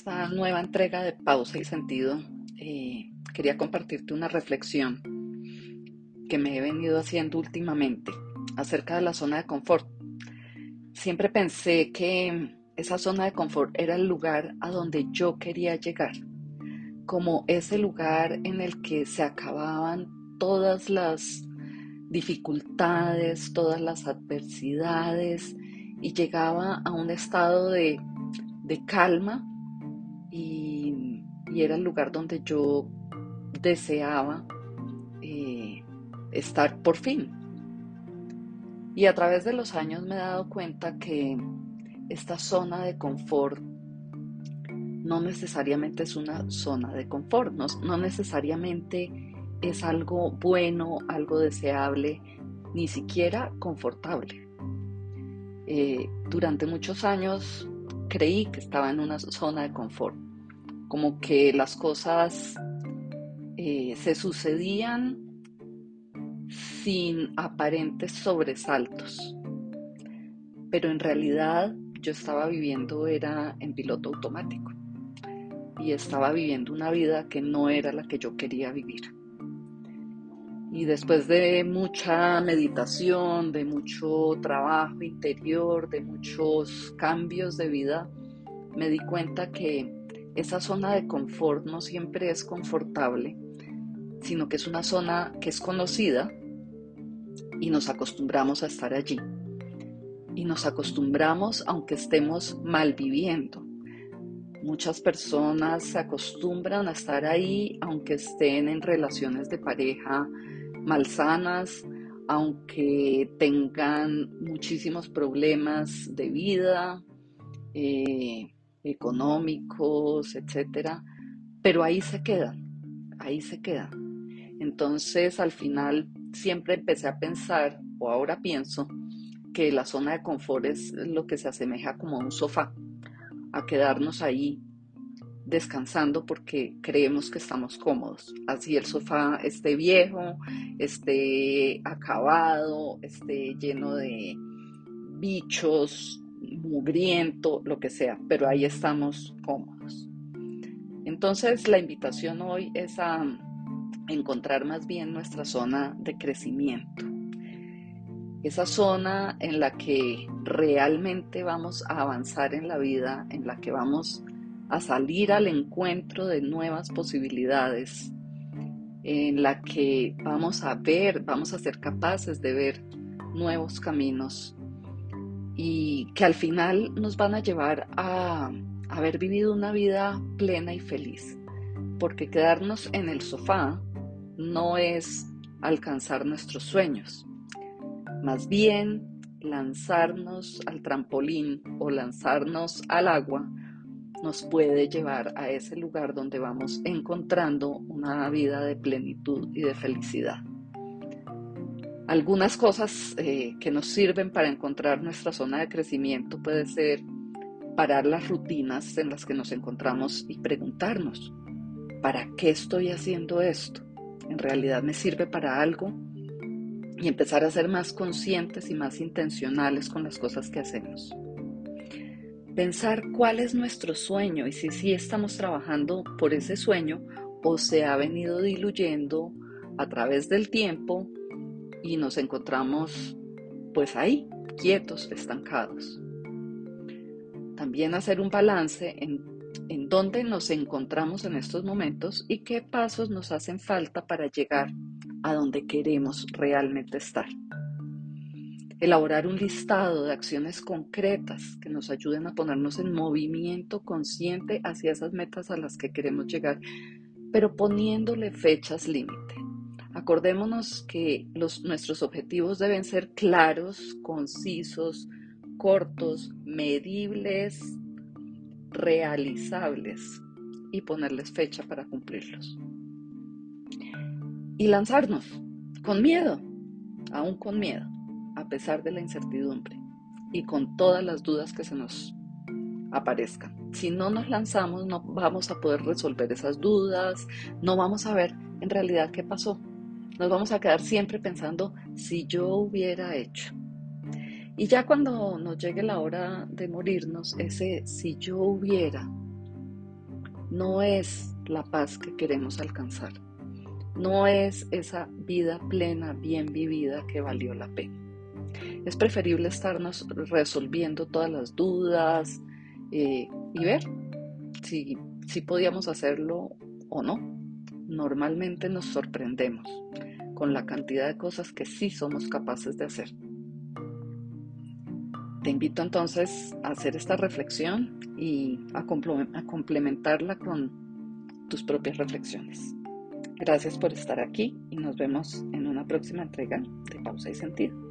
esta nueva entrega de Pausa y Sentido, eh, quería compartirte una reflexión que me he venido haciendo últimamente acerca de la zona de confort. Siempre pensé que esa zona de confort era el lugar a donde yo quería llegar, como ese lugar en el que se acababan todas las dificultades, todas las adversidades y llegaba a un estado de, calma y, era el lugar donde yo deseaba eh, estar por fin. Y a través de los años me he dado cuenta que esta zona de confort no necesariamente es una zona de confort, no, necesariamente es algo bueno, algo deseable, ni siquiera confortable. Eh, durante muchos años creí que estaba en una zona de confort, como que las cosas eh, se sucedían sin aparentes sobresaltos, pero en realidad yo estaba viviendo era en piloto automático. Y estaba viviendo una vida que no era la que yo quería vivir. Y después de mucha meditación, de mucho trabajo interior, de muchos cambios de vida, me di cuenta que esa zona de confort no siempre es confortable, sino que es una zona que es conocida y nos acostumbramos a estar allí. Y nos acostumbramos aunque estemos mal viviendo. Muchas personas se acostumbran a estar ahí aunque estén en relaciones de pareja malsanas, aunque tengan muchísimos problemas de vida, eh, económicos, etcétera, pero ahí se quedan, ahí se quedan. Entonces, al final, siempre empecé a pensar, o ahora pienso, que la zona de confort es lo que se asemeja como a un sofá, a quedarnos ahí descansando porque creemos que estamos cómodos. Así el sofá esté viejo, esté acabado, esté lleno de bichos, mugriento, lo que sea, pero ahí estamos cómodos. Entonces la invitación hoy es a encontrar más bien nuestra zona de crecimiento. Esa zona en la que realmente vamos a avanzar en la vida, en la que vamos a salir al encuentro de nuevas posibilidades, en la que vamos a ver, vamos a ser capaces de ver nuevos caminos y que al final nos van a llevar a haber vivido una vida plena y feliz. Porque quedarnos en el sofá no es alcanzar nuestros sueños, más bien lanzarnos al trampolín o lanzarnos al agua nos puede llevar a ese lugar donde vamos encontrando una vida de plenitud y de felicidad. Algunas cosas eh, que nos sirven para encontrar nuestra zona de crecimiento puede ser parar las rutinas en las que nos encontramos y preguntarnos, ¿para qué estoy haciendo esto? ¿En realidad me sirve para algo? Y empezar a ser más conscientes y más intencionales con las cosas que hacemos pensar cuál es nuestro sueño y si sí estamos trabajando por ese sueño o se ha venido diluyendo a través del tiempo y nos encontramos pues ahí, quietos, estancados. También hacer un balance en, en dónde nos encontramos en estos momentos y qué pasos nos hacen falta para llegar a donde queremos realmente estar elaborar un listado de acciones concretas que nos ayuden a ponernos en movimiento consciente hacia esas metas a las que queremos llegar, pero poniéndole fechas límite. Acordémonos que nuestros objetivos deben ser claros, concisos, cortos, medibles, realizables y ponerles fecha para cumplirlos. Y lanzarnos con miedo, aún con miedo pesar de la incertidumbre y con todas las dudas que se nos aparezcan. Si no nos lanzamos, no vamos a poder resolver esas dudas, no vamos a ver en realidad qué pasó. Nos vamos a quedar siempre pensando si yo hubiera hecho. Y ya cuando nos llegue la hora de morirnos, ese si yo hubiera no es la paz que queremos alcanzar. No es esa vida plena, bien vivida que valió la pena. Es preferible estarnos resolviendo todas las dudas eh, y ver si, si podíamos hacerlo o no. Normalmente nos sorprendemos con la cantidad de cosas que sí somos capaces de hacer. Te invito entonces a hacer esta reflexión y a, complementarla con tus propias reflexiones. Gracias por estar aquí y nos vemos en una próxima entrega de Pausa y Sentido.